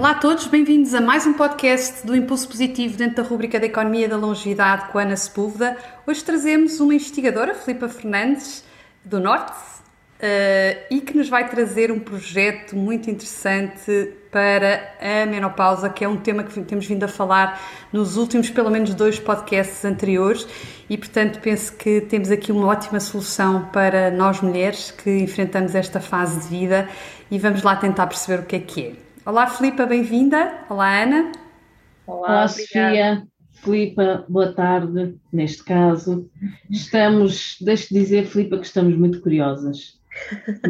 Olá a todos, bem-vindos a mais um podcast do Impulso Positivo dentro da rubrica da Economia da Longevidade com Ana Sepúlveda. Hoje trazemos uma investigadora, Filipa Fernandes, do Norte, uh, e que nos vai trazer um projeto muito interessante para a menopausa, que é um tema que temos vindo a falar nos últimos, pelo menos, dois podcasts anteriores, e portanto penso que temos aqui uma ótima solução para nós mulheres que enfrentamos esta fase de vida e vamos lá tentar perceber o que é que é. Olá, Filipa, bem-vinda. Olá, Ana. Olá, Olá Sofia. Filipa, boa tarde, neste caso. Estamos, deixe dizer, Filipa, que estamos muito curiosas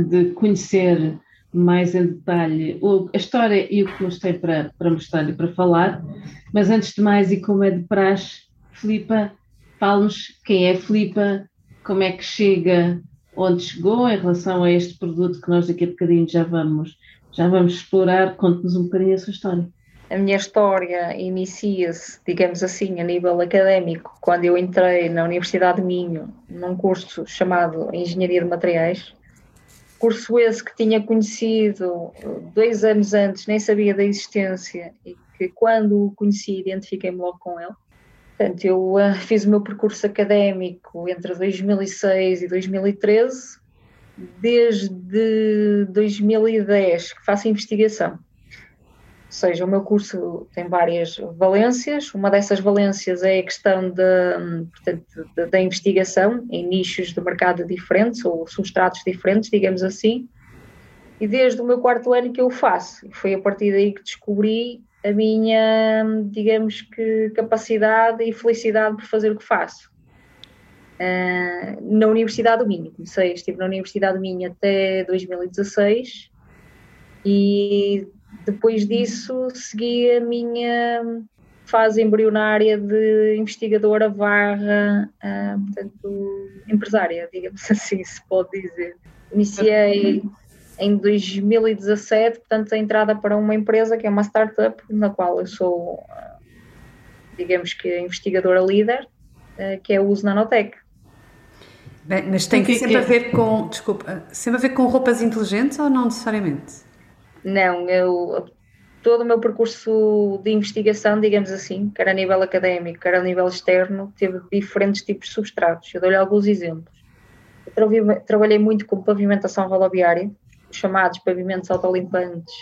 de conhecer mais em detalhe a história e o que nos tem para, para mostrar e para falar. Mas antes de mais, e como é de praxe, Filipa, fale-nos quem é Filipa, como é que chega, onde chegou em relação a este produto que nós daqui a bocadinho já vamos já vamos explorar, conte-nos um bocadinho a sua história. A minha história inicia-se, digamos assim, a nível académico, quando eu entrei na Universidade de Minho, num curso chamado Engenharia de Materiais. Curso esse que tinha conhecido dois anos antes, nem sabia da existência, e que quando o conheci, identifiquei-me logo com ele. Portanto, eu uh, fiz o meu percurso académico entre 2006 e 2013, desde 2010 que faço investigação. Ou seja, o meu curso tem várias valências. Uma dessas valências é a questão portanto, da investigação em nichos de mercado diferentes ou substratos diferentes, digamos assim. E desde o meu quarto ano que eu faço. Foi a partir daí que descobri a minha, digamos que, capacidade e felicidade por fazer o que faço. Uh, na Universidade do Minho. Comecei, estive na Universidade do Minho até 2016 e depois disso segui a minha fase embrionária de investigadora barra, uh, portanto, empresária, digamos assim, se pode dizer. Iniciei em 2017, portanto, a entrada para uma empresa que é uma startup, na qual eu sou, digamos que, investigadora líder, que é o Uso Nanotech. Bem, mas tem que, sempre a ver com, desculpa, sempre a ver com roupas inteligentes ou não necessariamente? Não, eu todo o meu percurso de investigação, digamos assim, quer a nível académico, quer a nível externo, teve diferentes tipos de substratos. Eu dou-lhe alguns exemplos. Eu trabalhei muito com pavimentação rodoviária, chamados pavimentos autolimpantes,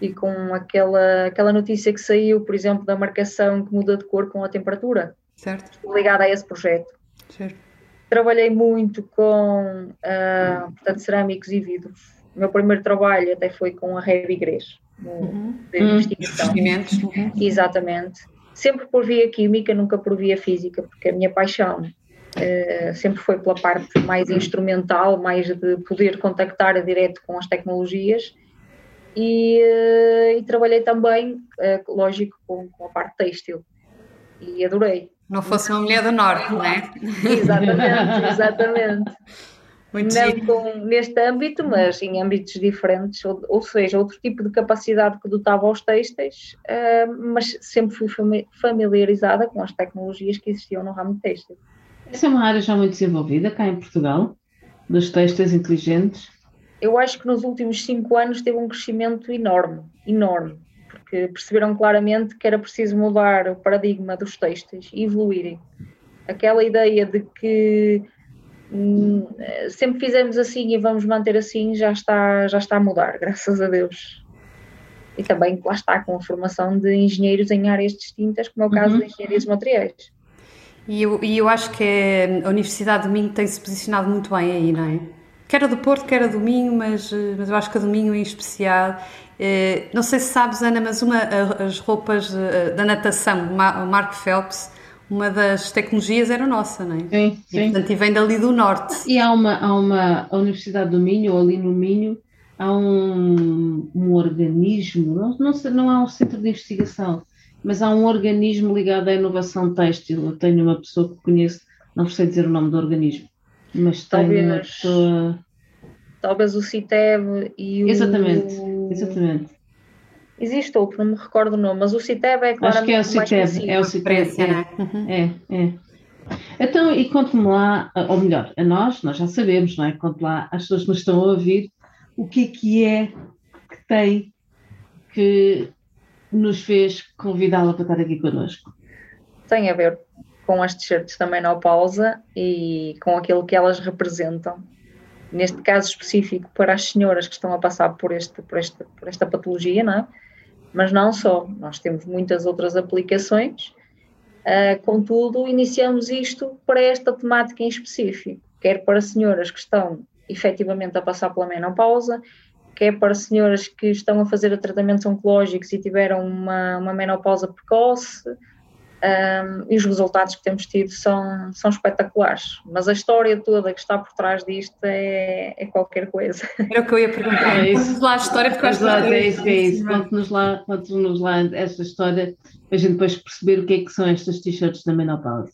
e com aquela, aquela notícia que saiu, por exemplo, da marcação que muda de cor com a temperatura. Certo. Ligada a esse projeto. Certo Trabalhei muito com uh, portanto, cerâmicos e vidros. O meu primeiro trabalho até foi com a Heavy Igreja, uhum. de investigação. Uhum. Exatamente. Sempre por via química, nunca por via física, porque a minha paixão uh, sempre foi pela parte mais instrumental, mais de poder contactar direto com as tecnologias. E, uh, e trabalhei também, uh, lógico, com, com a parte têxtil. E adorei. Não fosse uma mulher do Norte, não é? Exatamente, exatamente. Muito não com, neste âmbito, mas em âmbitos diferentes, ou, ou, seja, outro tipo de capacidade que dotava aos têxteis, uh, mas sempre fui familiarizada com as tecnologias que existiam no ramo de têxtil. Essa é uma área já muito desenvolvida cá em Portugal, dos têxteis inteligentes? Eu acho que nos últimos cinco anos teve um crescimento enorme, enorme que perceberam claramente que era preciso mudar o paradigma dos textos e evoluírem. Aquela ideia de que hum, sempre fizemos assim e vamos manter assim já está, já está a mudar, graças a Deus. E também lá está com a formação de engenheiros em áreas distintas, como é o caso uhum. de engenharias materiais. E eu, e eu acho que a Universidade do Minho tem-se posicionado muito bem aí, não é? Quer a do Porto, quer a do Minho, mas, mas eu acho que a do Minho em especial. Eh, não sei se sabes, Ana, mas uma, as roupas eh, da natação, o Marco Phelps, uma das tecnologias era nossa, não é? Sim, sim. E, portanto, e vem dali do norte. E há uma, há uma a Universidade do Minho, ou ali no Minho, há um, um organismo, não, não, não há um centro de investigação, mas há um organismo ligado à inovação têxtil. Eu tenho uma pessoa que conheço, não sei dizer o nome do organismo, mas tenho uma pessoa. Talvez o CITEB e o. Exatamente, exatamente. Existe outro, não me recordo o nome, mas o CITEB é claro. Acho que é o CITEB, é o CITEB. É, uhum. é, é. Então, e conte-me lá, ou melhor, a nós, nós já sabemos, não é? Conte lá às pessoas que nos estão a ouvir o que é que é que tem que nos fez convidá-la para estar aqui connosco. Tem a ver com as t-shirts da menopausa e com aquilo que elas representam. Neste caso específico, para as senhoras que estão a passar por, este, por, este, por esta patologia, não é? mas não só, nós temos muitas outras aplicações, uh, contudo, iniciamos isto para esta temática em específico, quer para senhoras que estão efetivamente a passar pela menopausa, quer para senhoras que estão a fazer tratamentos oncológicos e tiveram uma, uma menopausa precoce, um, e os resultados que temos tido são, são espetaculares. Mas a história toda que está por trás disto é, é qualquer coisa. Era o que eu ia perguntar. É isso. lá a história de Exato, é isso, é isso. Conte-nos lá, conte lá essa história para a gente depois perceber o que é que são estas t-shirts da menopausa.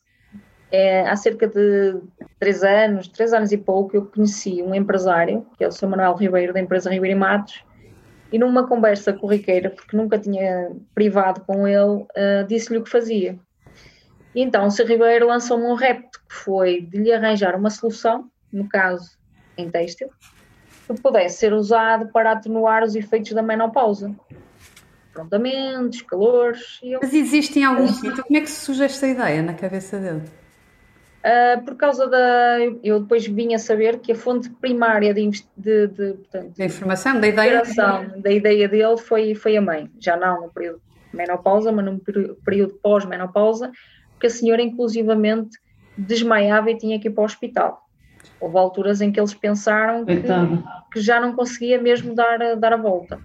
É, há cerca de três anos, três anos e pouco, eu conheci um empresário, que é o Sr. Manuel Ribeiro, da empresa Ribeiro e Matos, e numa conversa corriqueira, porque nunca tinha privado com ele, uh, disse-lhe o que fazia. E então o Sr. Ribeiro lançou-me um repto, que foi de lhe arranjar uma solução, no caso em têxtil, que pudesse ser usado para atenuar os efeitos da menopausa. Aprontamentos, calores... Eu... Mas existe em algum sítio? Como é que surge esta ideia na cabeça dele? Uh, por causa da. Eu depois vim a saber que a fonte primária de, de, de portanto, da informação, da ideia. Da ideia dele foi, foi a mãe, já não no período de menopausa, mas no período pós-menopausa, porque a senhora, inclusivamente, desmaiava e tinha que ir para o hospital. Houve alturas em que eles pensaram que, que já não conseguia mesmo dar, dar a volta.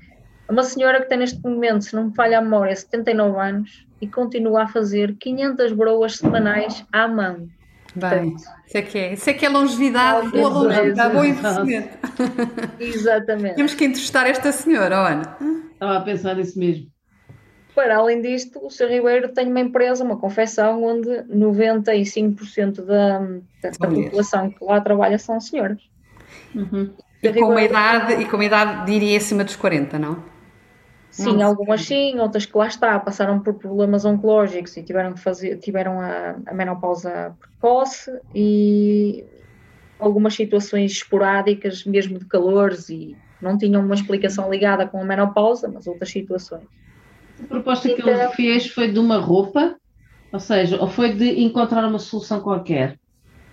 Uma senhora que tem neste momento, se não me falha a memória, 79 anos e continua a fazer 500 broas semanais à mão. Bem, isso é que é, isso é, que é longevidade, boa longevidade, bom investimento. Exatamente. Temos que entrevistar esta senhora, Ana. Estava a pensar nisso mesmo. Para além disto, o Sr. Ribeiro tem uma empresa, uma confecção, onde 95% da, da população que lá trabalha são senhoras. Uhum. E, com uma idade, e com uma idade, diria, acima dos 40, não? Sim, não, algumas sim, outras que lá está, passaram por problemas oncológicos e tiveram que fazer, tiveram a, a menopausa precoce e algumas situações esporádicas, mesmo de calores e não tinham uma explicação ligada com a menopausa, mas outras situações. A proposta então, que ele fez foi de uma roupa, ou seja, ou foi de encontrar uma solução qualquer?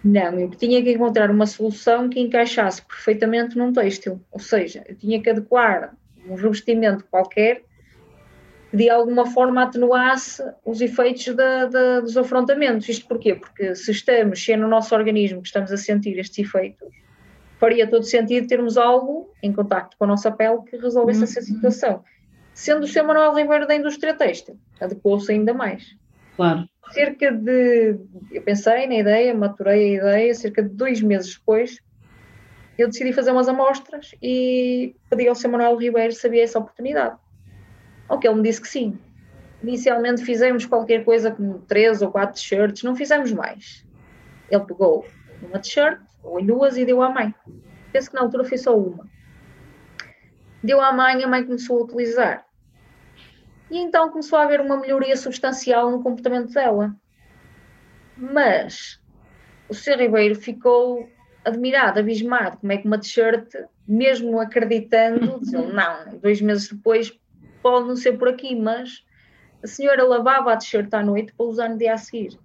Não, eu tinha que encontrar uma solução que encaixasse perfeitamente num têxtil, ou seja, eu tinha que adequar um revestimento qualquer que de alguma forma atenuasse os efeitos dos afrontamentos. Isto porquê? Porque se estamos, se é no nosso organismo que estamos a sentir estes efeitos, faria todo sentido termos algo em contacto com a nossa pele que resolvesse uhum. essa situação. Sendo o seu Manuel Ribeiro da indústria têxtil, adequou-se ainda mais. Claro. Cerca de, eu pensei na ideia, maturei a ideia, cerca de dois meses depois, eu decidi fazer umas amostras e pedi ao Sr. Manuel Ribeiro se havia essa oportunidade. Ao que ele me disse que sim. Inicialmente fizemos qualquer coisa como três ou quatro t-shirts, não fizemos mais. Ele pegou uma t-shirt, ou em duas, e deu à mãe. Penso que na altura foi só uma. Deu à mãe, a mãe começou a utilizar. E então começou a haver uma melhoria substancial no comportamento dela. Mas o Sr. Ribeiro ficou admirado, abismado, como é que uma t-shirt, mesmo acreditando, dizendo, não, dois meses depois pode não ser por aqui, mas a senhora lavava a t-shirt à noite para usar no dia a seguir.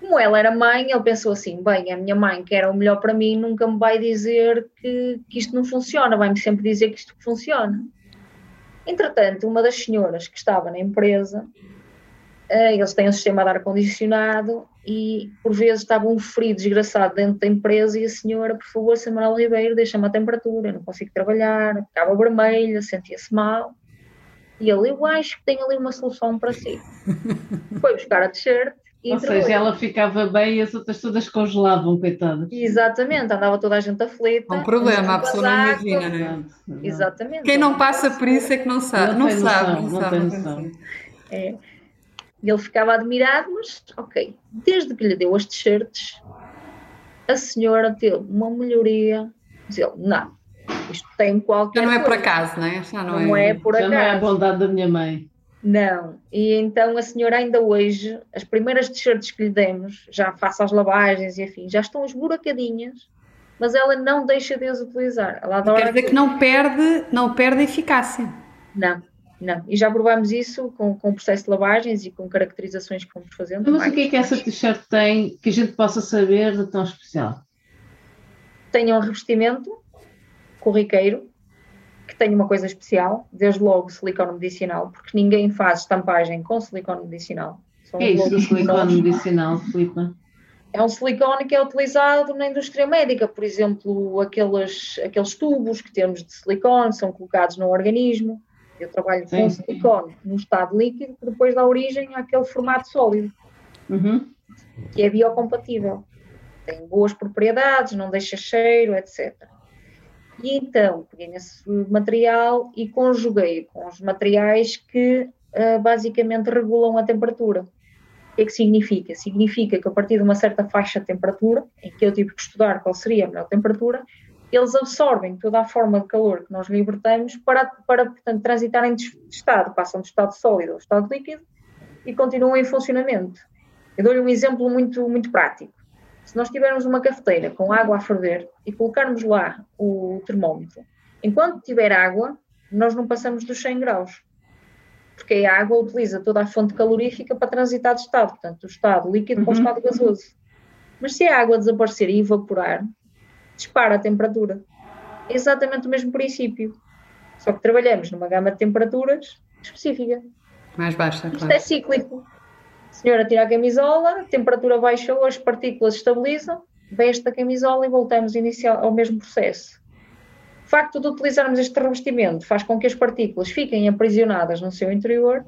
Como ela era mãe, ele pensou assim: bem, a minha mãe, que era o melhor para mim, nunca me vai dizer que, que isto não funciona, vai-me sempre dizer que isto funciona. Entretanto, uma das senhoras que estava na empresa eles têm um sistema de ar-condicionado e por vezes estava um frio desgraçado dentro da empresa e a senhora, por favor, Samuel Ribeiro, deixa-me a temperatura, eu não consigo trabalhar, ficava vermelha, sentia-se mal. E ele, eu acho que tem ali uma solução para si. Foi buscar a t-shirt e Ou seja, ela ficava bem e as outras todas congelavam, coitada. Exatamente, andava toda a gente aflita. Um problema, a pessoa não imagina, não é? Exatamente. Quem não passa por isso é que não sabe. Não, não sabe, não, sabe. Não sabe. É. E ele ficava admirado, mas ok, desde que lhe deu as t-shirts, a senhora teve uma melhoria. Diz ele, não, isto tem qualquer. Já não é coisa. por acaso, não é? Já não, não é, é por Já acaso. não é a bondade da minha mãe. Não, e então a senhora ainda hoje, as primeiras t-shirts que lhe demos, já faça as lavagens e afim, já estão esburacadinhas, mas ela não deixa de as utilizar. Ela adora Quer dizer que não perde, não perde eficácia. Não, não. E já provámos isso com, com o processo de lavagens e com caracterizações que fomos fazendo. Mas o que é que essa t-shirt tem que a gente possa saber de tão especial? Tem um revestimento corriqueiro, que tem uma coisa especial, desde logo silicone medicinal, porque ninguém faz estampagem com silicone medicinal. São é isso do silicone medicinal, Filipe? É um silicone que é utilizado na indústria médica, por exemplo, aqueles, aqueles tubos que temos de silicone são colocados no organismo. Eu trabalho Sim. com silicone no estado líquido, que depois dá origem àquele formato sólido, uhum. que é biocompatível. Tem boas propriedades, não deixa cheiro, etc. E então peguei nesse material e conjuguei com os materiais que uh, basicamente regulam a temperatura. O que é que significa? Significa que a partir de uma certa faixa de temperatura, em que eu tive que estudar qual seria a melhor temperatura, eles absorvem toda a forma de calor que nós libertamos para, para portanto, transitarem de estado, passam de estado sólido ao estado líquido e continuam em funcionamento. Eu dou-lhe um exemplo muito, muito prático. Se nós tivermos uma cafeteira com água a ferver e colocarmos lá o termómetro, enquanto tiver água, nós não passamos dos 100 graus, porque a água utiliza toda a fonte calorífica para transitar de estado, portanto, do estado líquido para o uhum. estado gasoso. Mas se a água desaparecer e evaporar, dispara a temperatura. É exatamente o mesmo princípio, só que trabalhamos numa gama de temperaturas específica. Mais baixa, Isto é cíclico. A senhora tira a camisola, a temperatura baixou, as partículas estabilizam, veste a camisola e voltamos inicial, ao mesmo processo. O facto de utilizarmos este revestimento faz com que as partículas fiquem aprisionadas no seu interior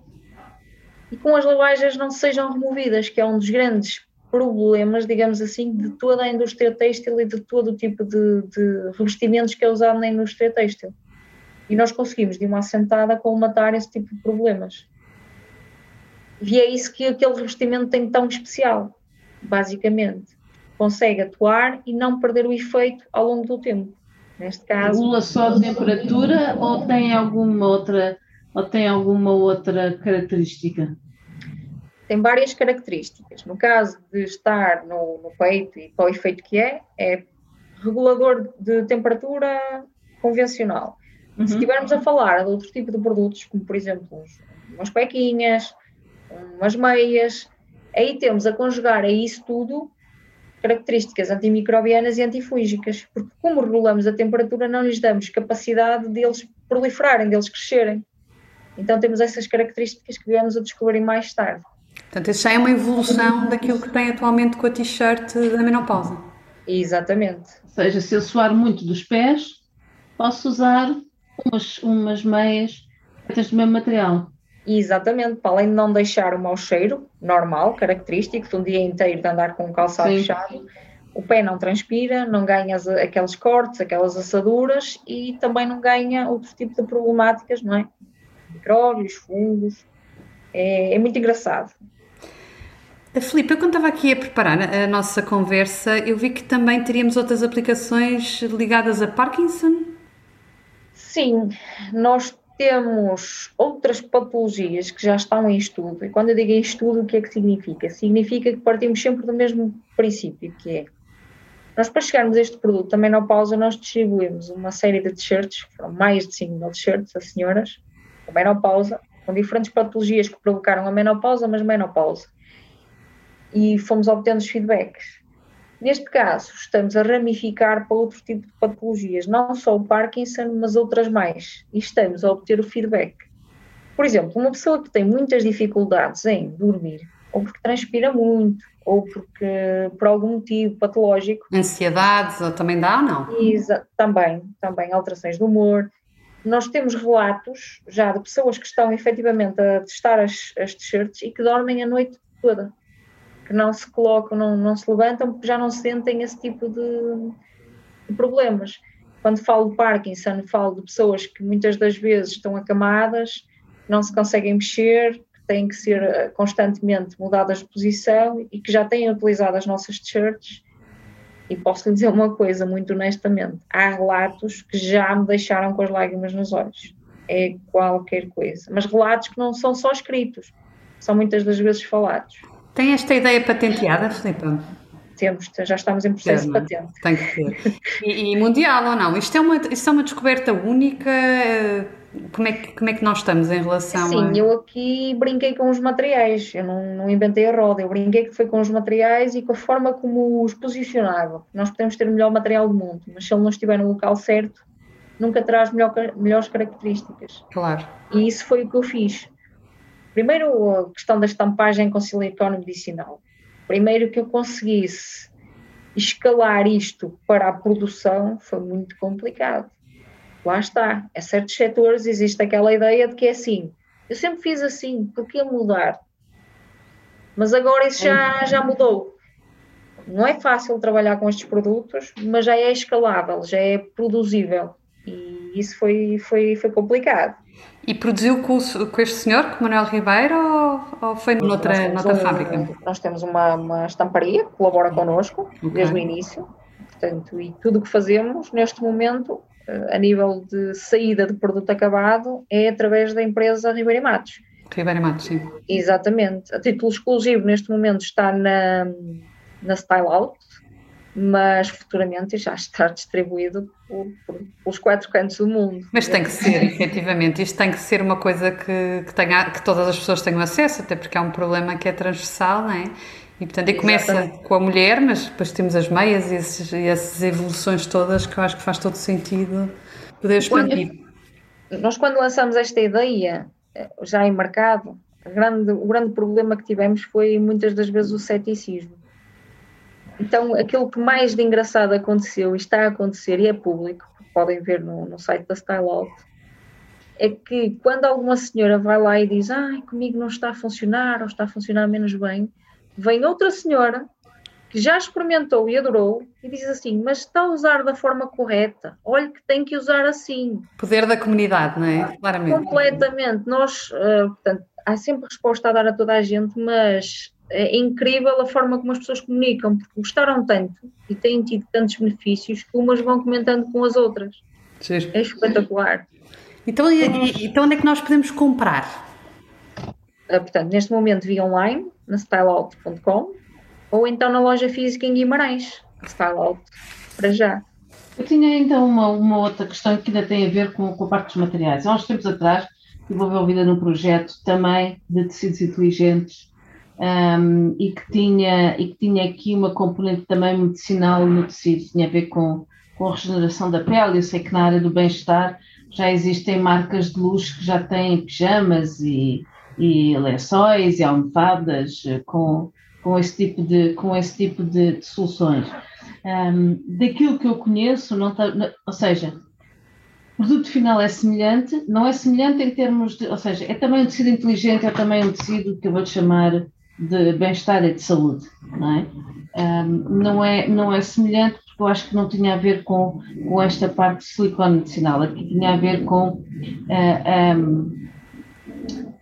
e com as lavagens não sejam removidas, que é um dos grandes problemas, digamos assim, de toda a indústria têxtil e de todo o tipo de, de revestimentos que é usado na indústria têxtil. E nós conseguimos, de uma assentada, colmatar esse tipo de problemas. E é isso que aquele revestimento tem tão especial, basicamente. Consegue atuar e não perder o efeito ao longo do tempo. Neste caso. Regula só a temperatura ou tem alguma outra, ou tem alguma outra característica? Tem várias características. No caso de estar no, no peito e para o efeito que é, é regulador de temperatura convencional. Uhum. Se estivermos a falar de outro tipo de produtos, como por exemplo umas cuequinhas, umas meias. Aí temos a conjugar a isso tudo características antimicrobianas e antifúngicas, porque como regulamos a temperatura, não lhes damos capacidade deles proliferarem, deles crescerem. Então temos essas características que viemos a descobrir mais tarde. Portanto, isso já é uma evolução daquilo que tem atualmente com a t-shirt da menopausa. Exatamente. Ou seja, se eu suar muito dos pés, posso usar umas, umas meias feitas do mesmo material. Exatamente, para além de não deixar o mau cheiro normal, característico, de um dia inteiro de andar com o calçado Sim. fechado, o pé não transpira, não ganha aqueles cortes, aquelas assaduras e também não ganha outro tipo de problemáticas, não é? Micróbios, fungos. É, é muito engraçado. Filipe, eu quando estava aqui a preparar a nossa conversa, eu vi que também teríamos outras aplicações ligadas a Parkinson. Sim, nós temos outras patologias que já estão em estudo, e quando eu digo em estudo, o que é que significa? Significa que partimos sempre do mesmo princípio, que é, nós para chegarmos a este produto, a menopausa, nós distribuímos uma série de t-shirts, foram mais de 5 mil t-shirts a senhoras, com menopausa, com diferentes patologias que provocaram a menopausa, mas menopausa. E fomos obtendo os feedbacks. Neste caso, estamos a ramificar para outro tipo de patologias, não só o Parkinson, mas outras mais, e estamos a obter o feedback. por exemplo, uma pessoa que tem muitas dificuldades em dormir, ou porque transpira muito, ou porque por algum motivo patológico. Ansiedade também dá ou não? Exa também, também alterações de humor. Nós temos relatos já de pessoas que estão efetivamente a testar as, as t-shirts e que dormem a noite toda, que não se colocam, não, não se levantam porque já não sentem esse tipo de, de problemas. Quando falo de Parkinson, falo de pessoas que muitas das vezes estão acamadas, não se conseguem mexer, que têm que ser eh, constantemente mudadas de posição e que já têm utilizado as nossas t-shirts. E posso lhe dizer uma coisa, muito honestamente: há relatos que já me deixaram com as lágrimas nos olhos. É qualquer coisa. Mas relatos que não são só escritos, são muitas das vezes falados. Tem esta ideia patenteada, Filipe? temos, já estamos em processo de patente. Tem que ter. E, e, mundial ou não? Isto é, uma, isto é uma descoberta única? Como é, que, como é que nós estamos em relação Sim, a... eu aqui brinquei com os materiais, eu não, não inventei a roda, eu brinquei que foi com os materiais e com a forma como os posicionava. Nós podemos ter o melhor material do mundo, mas se ele não estiver no local certo, nunca terá as melhor, melhores características. Claro. E isso foi o que eu fiz. Primeiro, a questão da estampagem com silicone medicinal primeiro que eu conseguisse escalar isto para a produção foi muito complicado. Lá está, em certos setores existe aquela ideia de que é assim. Eu sempre fiz assim, por que mudar? Mas agora isso já, já mudou. Não é fácil trabalhar com estes produtos, mas já é escalável, já é produzível. E isso foi, foi, foi complicado. E produziu com, com este senhor, com Manuel Ribeiro, ou, ou foi noutra, noutra um, fábrica? Nós temos uma, uma estamparia que colabora connosco okay. desde o início. Portanto, e tudo o que fazemos neste momento, eh, a nível de saída de produto acabado, é através da empresa Ribeiro Matos. Ribeiro Matos, sim. Exatamente. A título exclusivo, neste momento, está na, na Style Out, mas futuramente já está distribuído por, por, pelos quatro cantos do mundo. Mas tem que ser, efetivamente, isto tem que ser uma coisa que, que, tenha, que todas as pessoas tenham acesso, até porque é um problema que é transversal, não é? E portanto, e começa Exatamente. com a mulher, mas depois temos as meias e, esses, e, essas evoluções todas que eu acho que faz todo sentido poder expandir. Quando, nós, quando lançamos esta ideia, eh, já em mercado, grande, o grande problema que tivemos foi muitas das vezes o ceticismo então, aquilo que mais de engraçado aconteceu e está a acontecer, e é público, podem ver no, no site da Style Out, é que quando alguma senhora vai lá e diz ai, comigo não está a funcionar ou está a funcionar menos bem, vem outra senhora que já experimentou e adorou e diz assim, mas está a usar da forma correta, olha que tem que usar assim. Poder da comunidade, não é? Claramente. Completamente. Nós, uh, portanto, há sempre resposta a dar a toda a gente, mas é incrível a forma como as pessoas comunicam, porque gostaram tanto e têm tido tantos benefícios que umas vão comentando com as outras. Sim. É espetacular. Então, e, então onde é que nós podemos comprar? Ah, portanto, neste momento via online, na styleout.com, ou então na loja física em Guimarães, Styleout, para já. Eu tinha então uma, uma outra questão que ainda tem a ver com, com a parte dos materiais. Há uns tempos atrás estive envolvida num projeto também de tecidos inteligentes um, e, que tinha, e que tinha aqui uma componente também medicinal no tecido, tinha a ver com, com a regeneração da pele. Eu sei que na área do bem-estar já existem marcas de luxo que já têm pijamas e, e lençóis e almofadas eh, com, com esse tipo de, com esse tipo de, de soluções. Um, daquilo que eu conheço, não tá, ou seja, o produto final é semelhante, não é semelhante em termos de, ou seja, é também um tecido inteligente, é também um tecido que eu vou chamar de bem-estar e de saúde, não é? Não é? Não é semelhante porque eu acho que não tinha a ver com, com esta parte de silicone medicinal, aqui tinha a ver com uh, ah, um,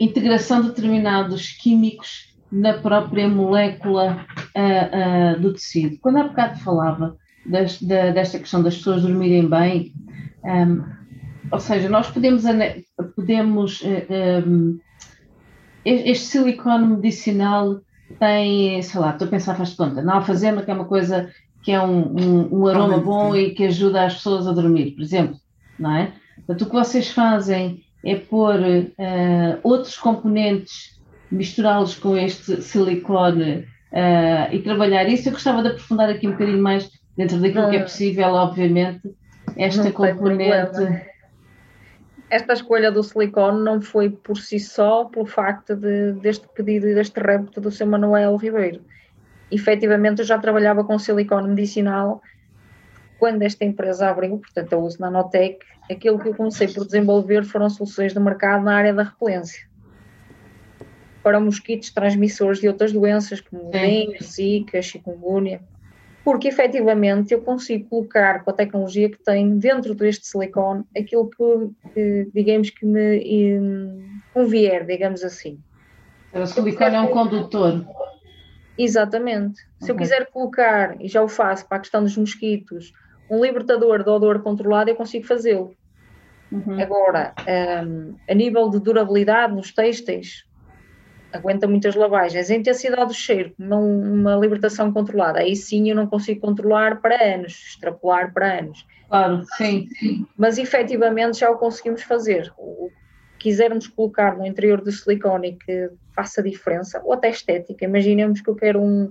integração de determinados químicos na própria molécula uh, uh, do tecido. Quando há bocado falava das, da, desta questão das pessoas dormirem bem, um, ou seja, nós podemos, podemos um, este silicone medicinal tem, sei lá, estou a pensar, faz conta, na alfazema, que é uma coisa que é um, um, um aroma bom e que ajuda as pessoas a dormir, por exemplo, não é? Portanto, o que vocês fazem é pôr uh, outros componentes, misturá-los com este silicone uh, e trabalhar isso. Eu gostava de aprofundar aqui um bocadinho mais, dentro daquilo que é possível, obviamente, esta componente esta escolha do silicone não foi por si só pelo facto de, deste pedido e deste repto do Sr. Manuel Ribeiro. Efetivamente, eu já trabalhava com silicone medicinal quando esta empresa abriu, portanto, eu uso Nanotech. Aquilo que eu comecei por desenvolver foram soluções de mercado na área da repelência para mosquitos transmissores de outras doenças, como dengue, zika, chikungunya porque efetivamente eu consigo colocar com a tecnologia que tenho dentro deste silicone aquilo que, que digamos que me um, convier, digamos assim. O silicone é um condutor. Exatamente. Se eu quiser colocar, e já o faço para a questão dos mosquitos, um libertador de odor controlado, eu consigo fazê-lo. Uhum. Agora, um, a nível de durabilidade nos têxteis, aguenta muitas lavagens. A intensidade do cheiro, uma libertação controlada, aí sim eu não consigo controlar para anos, extrapolar para anos. Claro, sim, sim. Mas efetivamente já o conseguimos fazer. O que quisermos colocar no interior do silicone que faça diferença, ou até estética, imaginemos que eu quero um,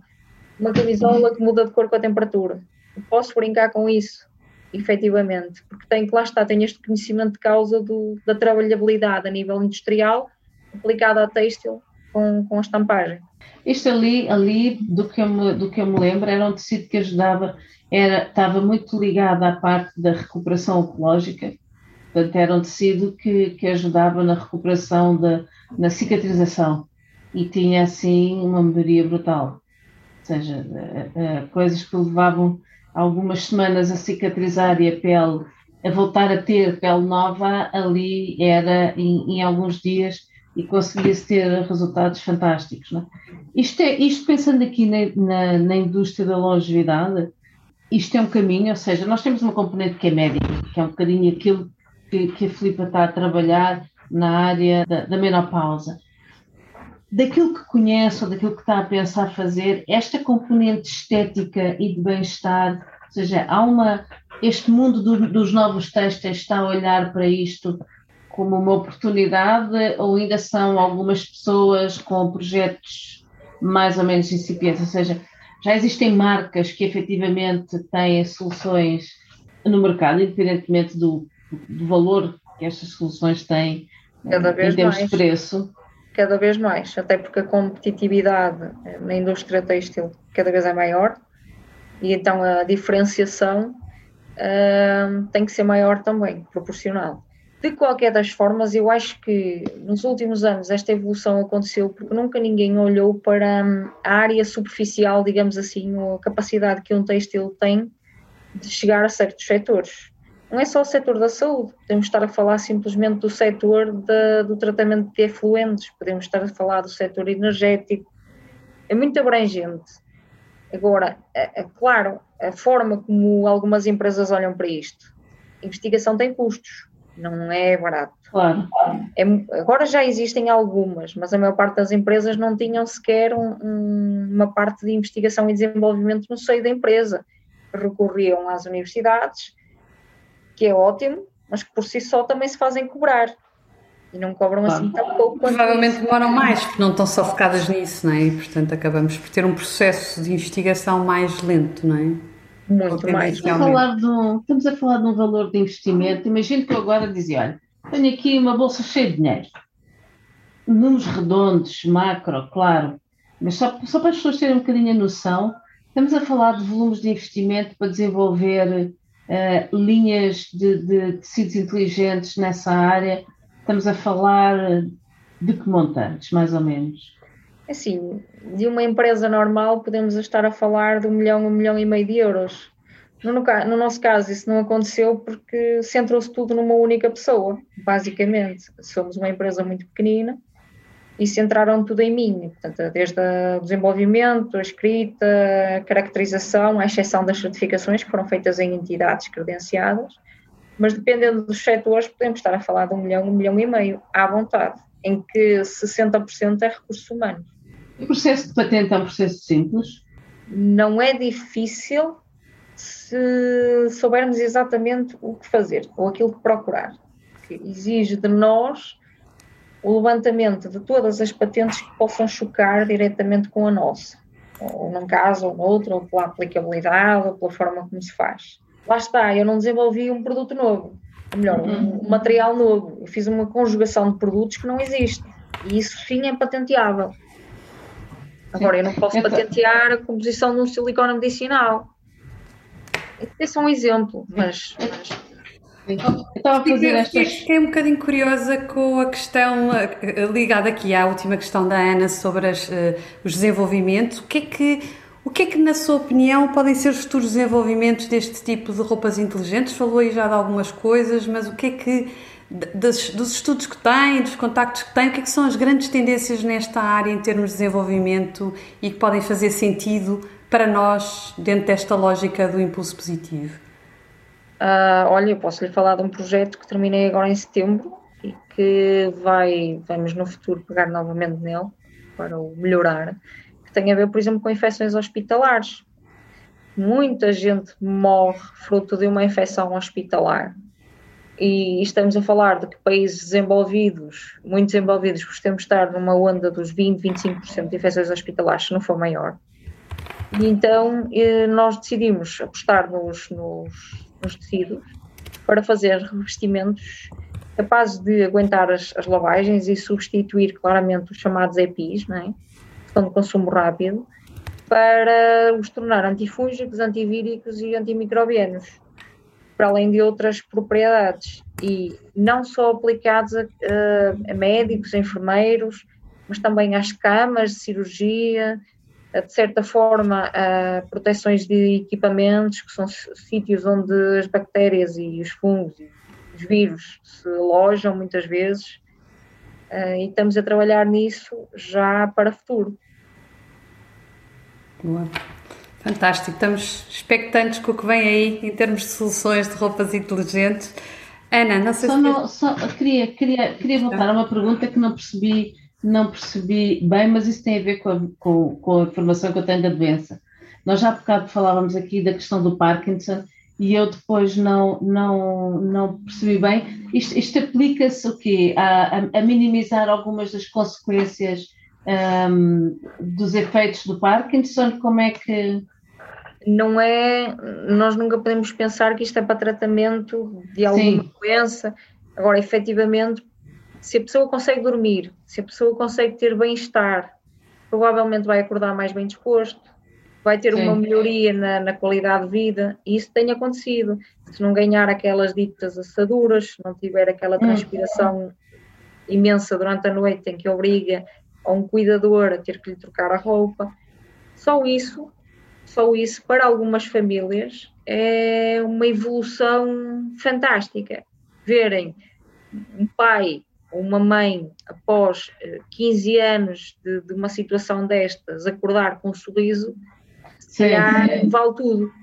uma camisola que muda de cor com a temperatura. Eu posso brincar com isso, efetivamente, porque tem que lá está, tem este conhecimento de causa do, da trabalhabilidade a nível industrial aplicado à têxtil com, com a estampagem. Isto ali, ali do, que eu me, do que eu me lembro, era um tecido que ajudava, era, estava muito ligado à parte da recuperação ecológica, portanto era um tecido que, que ajudava na recuperação, da, na cicatrização e tinha assim uma melhoria brutal. Ou seja, coisas que levavam algumas semanas a cicatrizar e a pele a voltar a ter pele nova, ali era em, em alguns dias e conseguia-se ter resultados fantásticos. Não é? Isto, é, isto pensando aqui na, na, na, indústria da longevidade, isto é um caminho, ou seja, nós temos uma componente que é médica, que é um bocadinho aquilo que, que a Filipa está a trabalhar na área da, da menopausa. Daquilo que conhece ou daquilo que está a pensar fazer, esta componente estética e de bem-estar, ou seja, há uma. Este mundo do, dos novos textos está a olhar para isto como uma oportunidade ou ainda são algumas pessoas com projetos mais ou menos incipientes? Ou seja, já existem marcas que efetivamente têm soluções no mercado, independentemente do, do valor que estas soluções têm Cada vez em termos mais. de preço? Cada vez mais, até porque a competitividade na indústria têxtil cada vez é maior e então a diferenciação uh, tem que ser maior também, proporcional. De qualquer das formas, eu acho que nos últimos anos esta evolução aconteceu porque nunca ninguém olhou para hum, a área superficial, digamos assim, ou a capacidade que um têxtil tem de chegar a certos setores. Não é só o setor da saúde, podemos estar a falar simplesmente do setor de, do tratamento de efluentes, podemos estar a falar do setor energético, é muito abrangente. Agora, é, é claro, a forma como algumas empresas olham para isto, a investigação tem custos não é barato. Claro. É, agora já existem algumas, mas a maior parte das empresas não tinham sequer um, um, uma parte de investigação e desenvolvimento no seio da empresa. Recorriam às universidades, que é ótimo, mas que por si só também se fazem cobrar. E não cobram claro. assim tão pouco. Provavelmente demoram mais, porque não estão só focadas nisso, não é? E portanto acabamos por ter um processo de investigação mais lento, não é? Muito mais. Estamos a, falar de um, estamos a falar de um valor de investimento. Imagino que eu agora dizia: olha, tenho aqui uma bolsa cheia de dinheiro. Números redondos, macro, claro, mas só, só para as pessoas terem um bocadinho a noção, estamos a falar de volumes de investimento para desenvolver uh, linhas de, de tecidos inteligentes nessa área. Estamos a falar de que montantes, mais ou menos? Assim, de uma empresa normal podemos estar a falar de um milhão, um milhão e meio de euros. No, no nosso caso, isso não aconteceu porque centrou-se tudo numa única pessoa, basicamente. Somos uma empresa muito pequenina e centraram tudo em mim, portanto, desde o desenvolvimento, a escrita, a caracterização, à exceção das certificações que foram feitas em entidades credenciadas, mas dependendo dos setores, podemos estar a falar de um milhão, um milhão e meio, à vontade, em que 60% é recursos humanos. O processo de patente é um processo simples? Não é difícil se soubermos exatamente o que fazer ou aquilo que procurar. Que exige de nós o levantamento de todas as patentes que possam chocar diretamente com a nossa, ou num caso ou no outro, ou pela aplicabilidade, ou pela forma como se faz. Lá está, eu não desenvolvi um produto novo. ou melhor, um, um material novo. Eu fiz uma conjugação de produtos que não existe. E isso sim é patenteável. Agora, eu não posso então- patentear a composição de um silicone medicinal. Esse é um exemplo, mas, mas estava a fazer estas... Fiquei um bocadinho curiosa com a questão eh, ligada aqui à última questão da Ana sobre as, uh, os desenvolvimentos. O que, é que, o que é que, na sua opinião, podem ser os futuros desenvolvimentos deste tipo de roupas inteligentes? Falou aí já de algumas coisas, mas o que é que, dos, dos estudos que tem, dos contactos que tem, o que é que são as grandes tendências nesta área em termos de desenvolvimento e que podem fazer sentido para nós dentro desta lógica do impulso positivo? Uh, olha, eu posso lhe falar de um projeto que terminei agora em setembro e que vai, vamos no futuro pegar novamente nele para o melhorar, que tem a ver, por exemplo, com infecções hospitalares. Muita gente morre fruto de uma infecção hospitalar. E estamos a falar de que países desenvolvidos, muito desenvolvidos, costumamos estar numa onda dos 20, 25% de infecções hospitalares, se não for maior. E então eh, nós decidimos apostar nos, nos nos tecidos para fazer revestimentos capazes de aguentar as, as lavagens e substituir claramente os chamados EPIs, não é? que são de consumo rápido, para os tornar antifúngicos, antivíricos e antimicrobianos, para além de outras propriedades. E não só aplicados a, a médicos, a enfermeiros, mas também às camas de cirurgia, de certa forma, proteções de equipamentos, que são sítios onde as bactérias e os fungos e os vírus se alojam muitas vezes, eh, e estamos a trabalhar nisso já para o futuro. Boa. Fantástico, estamos expectantes com o que vem aí em termos de soluções de roupas inteligentes. Ana, não sei só se. Não, só, queria, queria, queria voltar a uma pergunta que não percebi não percebi bem, mas isso tem a ver com a, com, com a informação que eu tenho da doença. Nós já há bocado falávamos aqui da questão do Parkinson e eu depois não, não, não percebi bem. Isto, isto aplica-se o quê? A, a, a, minimizar algumas das consequências um, dos efeitos do Parkinson? Como é que. Não é. Nós nunca podemos pensar que isto é para tratamento de alguma Sim. doença. Agora, efetivamente, se a pessoa consegue dormir, se a pessoa consegue ter bem-estar, provavelmente vai acordar mais bem disposto, vai ter Sim. uma melhoria na, na, qualidade de vida, e isso tem acontecido. Se não ganhar aquelas ditas assaduras, se não tiver aquela hum. transpiração imensa durante a noite em que obriga a um cuidador a ter que lhe trocar a roupa, só isso, só isso para algumas famílias é uma evolução fantástica. Verem um pai uma mãe, após 15 eh, anos de, de, uma situação destas, acordar com um sorriso, se calhar vale tudo.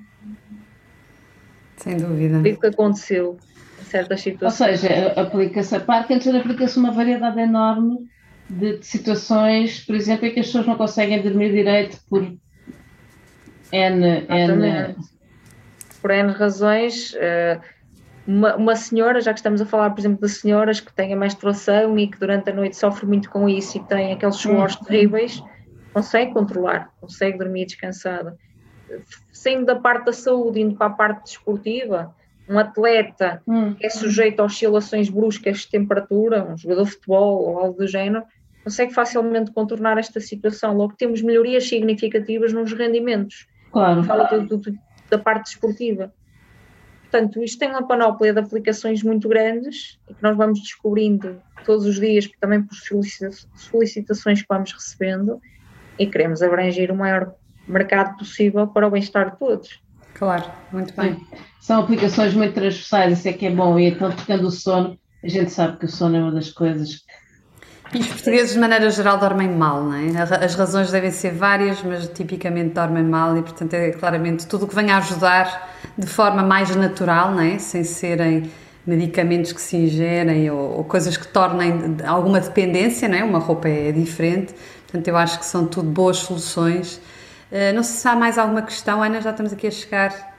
Sem dúvida. Foi o que aconteceu em certas situações. Ou seja, aplica-se a Parkinson, aplica-se uma variedade enorme de, de, situações, por exemplo, em que as pessoas não conseguem dormir direito por N. N por N razões. Uh, uma, uma, senhora, já que estamos a falar, por exemplo, de senhoras que têm a menstruação e que durante a noite sofrem muito com isso e têm aqueles suores terríveis, consegue controlar, consegue dormir descansada. Saindo da parte da saúde, indo para a parte desportiva, um atleta uhum. que é sujeito a oscilações bruscas de temperatura, um jogador de futebol ou algo do género, consegue facilmente contornar esta situação. Logo temos melhorias significativas nos rendimentos. Claro. Fala do, do, da parte desportiva. Portanto, isto tem uma panóplia de aplicações muito grandes e que nós vamos descobrindo todos os dias, também por solicitações que vamos recebendo, e queremos abranger o maior mercado possível para o bem-estar de todos. Claro, muito bem. Sim. São aplicações muito transversais, isso é que é bom. E então, tocando o sono, a gente sabe que o sono é uma das coisas e os portugueses, de maneira geral, dormem mal, não é? As razões devem ser várias, mas tipicamente dormem mal e, portanto, é claramente tudo o que venha a ajudar de forma mais natural, não é? Sem serem medicamentos que se ingerem ou, ou coisas que tornem alguma dependência, não é? Uma roupa é diferente, portanto, eu acho que são tudo boas soluções. Uh, não sei se há mais alguma questão, Ana, já estamos aqui a chegar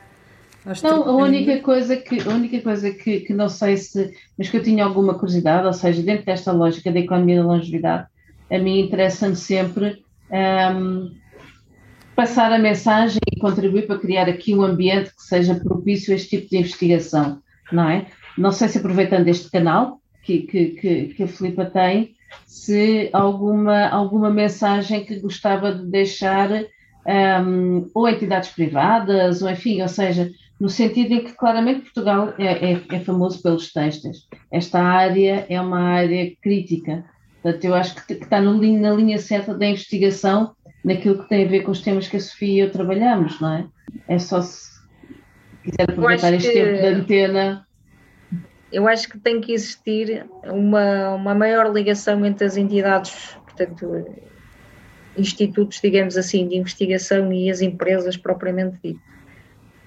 não, a única coisa que, a única coisa que, que não sei se, mas que eu tinha alguma curiosidade, ou seja, dentro desta lógica da economia da longevidade, a mim interessa-me sempre um, passar a mensagem e contribuir para criar aqui um ambiente que seja propício a este tipo de investigação, não é? não sei se aproveitando este canal que, que, que, que a Filipa tem, se alguma, alguma mensagem que gostava de deixar um, ou entidades privadas, ou enfim, ou seja, no sentido em que claramente Portugal é, é, é famoso pelos têxteis. Esta área é uma área crítica. Portanto, eu acho que, que está no, na linha certa da investigação naquilo que tem a ver com os temas que a Sofia e eu trabalhamos, não é? É só se quiser aproveitar este que... tempo de antena eu acho que tem que existir uma, uma maior ligação entre as entidades, portanto, institutos, digamos assim, de investigação e as empresas propriamente dito.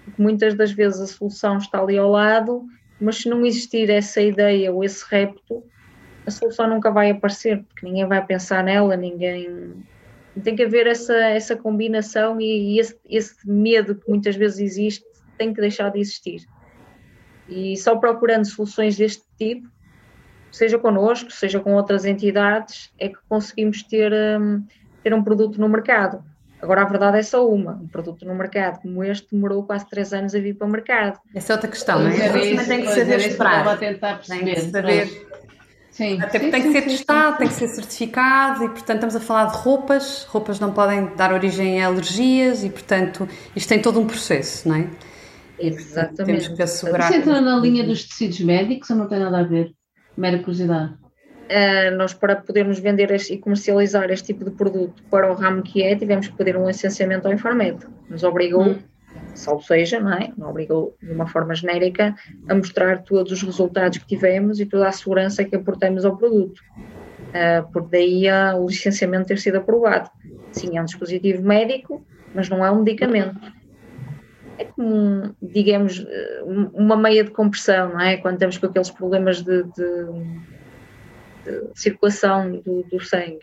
Porque muitas das vezes a solução está ali ao lado, mas se não existir essa ideia ou esse repto, a solução nunca vai aparecer, porque ninguém vai pensar nela, ninguém. Tem que haver essa, essa combinação e, e esse, esse medo que muitas vezes existe tem que deixar de existir. E só procurando soluções deste tipo, seja connosco, seja com outras entidades, é que conseguimos ter, um, ter um produto no mercado. Agora, a verdade é só uma: um produto no mercado como este demorou quase três anos a vir para o mercado. Essa é outra questão, não é? é isso, tem que saber esperar. Tentar perceber. Tem que saber. Sim, Até sim, tem que ser sim, testado, sim. tem que ser certificado e, portanto, estamos a falar de roupas. Roupas não podem dar origem a alergias e, portanto, isto tem todo um processo, não é? Exatamente. Temos que assegurar. Isso entra na linha dos tecidos médicos ou não tem nada a ver? Mera curiosidade. Uh, nós, para podermos vender este, e comercializar este tipo de produto para o ramo que é, tivemos que pedir um licenciamento ao Infarmed. Nos obrigou, hum. salvo seja, não é? Não obrigou de uma forma genérica a mostrar todos os resultados que tivemos e toda a segurança que aportamos ao produto. Uh, por daí a, o licenciamento ter sido aprovado. Sim, é um dispositivo médico, mas não é um medicamento é como, digamos, uma meia de compressão, não é? Quando estamos com aqueles problemas de, de circulação do, do, sangue.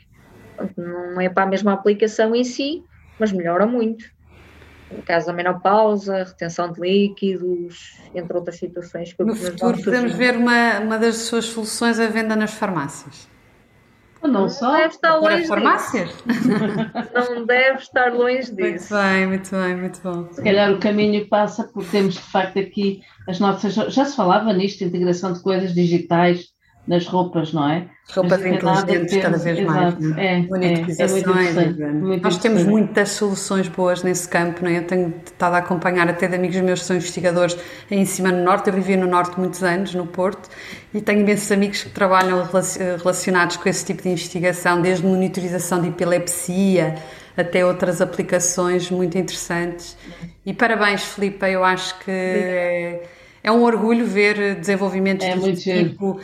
Não é para a mesma aplicação em si, mas melhora muito. No caso da menopausa, retenção de líquidos, entre outras situações. Que no futuro podemos ver uma, uma das suas soluções à venda nas farmácias. Não só deve estar longe farmácias. Não deve estar longe disso. Muito bem, muito bem, muito bom. Se calhar o caminho passa por termos de facto aqui as nossas. Já se falava nisto, integração de coisas digitais nas roupas, não é? Roupas inteligentes cada vez exato, mais. Né? É, Monetizações. É, é muito Nós temos muitas soluções boas nesse campo, não é? Eu tenho estado a acompanhar até de amigos meus que são investigadores em cima no Norte. Eu vivi no Norte muitos anos, no Porto, e tenho imensos amigos que trabalham relacionados com esse tipo de investigação, desde monitorização de epilepsia até outras aplicações muito interessantes. E parabéns, Filipe, eu acho que. É, um orgulho ver desenvolvimentos é deste tipo uh,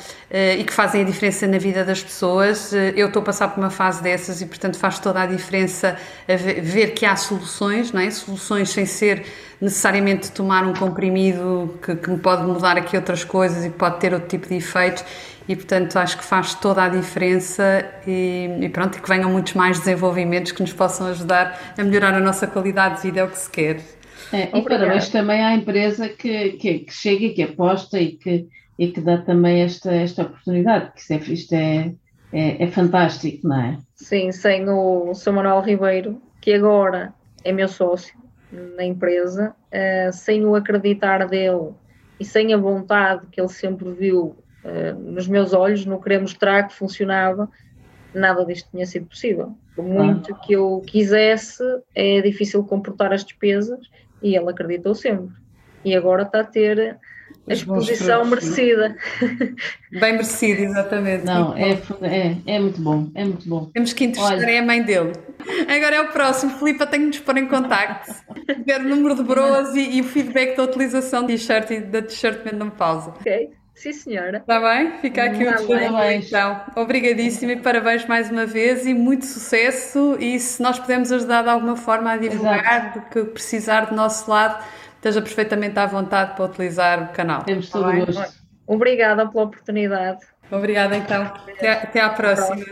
e que fazem a diferença na vida das pessoas. Uh, eu estou a passar por uma fase dessas e, portanto, faz toda a diferença a ver que há soluções, não é? Soluções sem ser necessariamente tomar um comprimido que, que me pode mudar aqui outras coisas e que pode ter outro tipo de efeitos e portanto acho que faz toda a diferença e, e, pronto, que venham muitos mais desenvolvimentos que nos possam ajudar a melhorar a nossa qualidade de vida, é o que se quer. É, e parabéns também à empresa que, que, que chega e que aposta e que, e que dá também esta, esta oportunidade, que isto, é, isto é, é, é, fantástico, não é? Sim, sem o Sr. Manuel Ribeiro, que agora é meu sócio na empresa, uh, sem o acreditar dele e sem a vontade que ele sempre viu uh, nos meus olhos, no querer mostrar que funcionava, nada disto tinha sido possível. Por muito ah. que eu quisesse, é difícil comportar as despesas e ele acreditou sempre. E agora está a ter a exposição merecida. Bem merecida, exatamente. Não, é, é, é muito bom, é muito bom. Temos que entrevistar Olha. é a mãe dele. Agora é o próximo. Filipa, tenho de nos pôr em contacto. Ver o número de broas e, e, o feedback da utilização da t-shirt e da t-shirt pausa. Ok. Sim, senhora. Está bem? Fica aqui o parabéns. Então, obrigadíssima e parabéns mais uma vez e muito sucesso. E se nós pudermos ajudar de alguma forma a divulgar do que precisar do nosso lado, esteja perfeitamente à vontade para utilizar o canal. Temos todo o gosto. Obrigada pela oportunidade. Obrigada então. Até, até à próxima.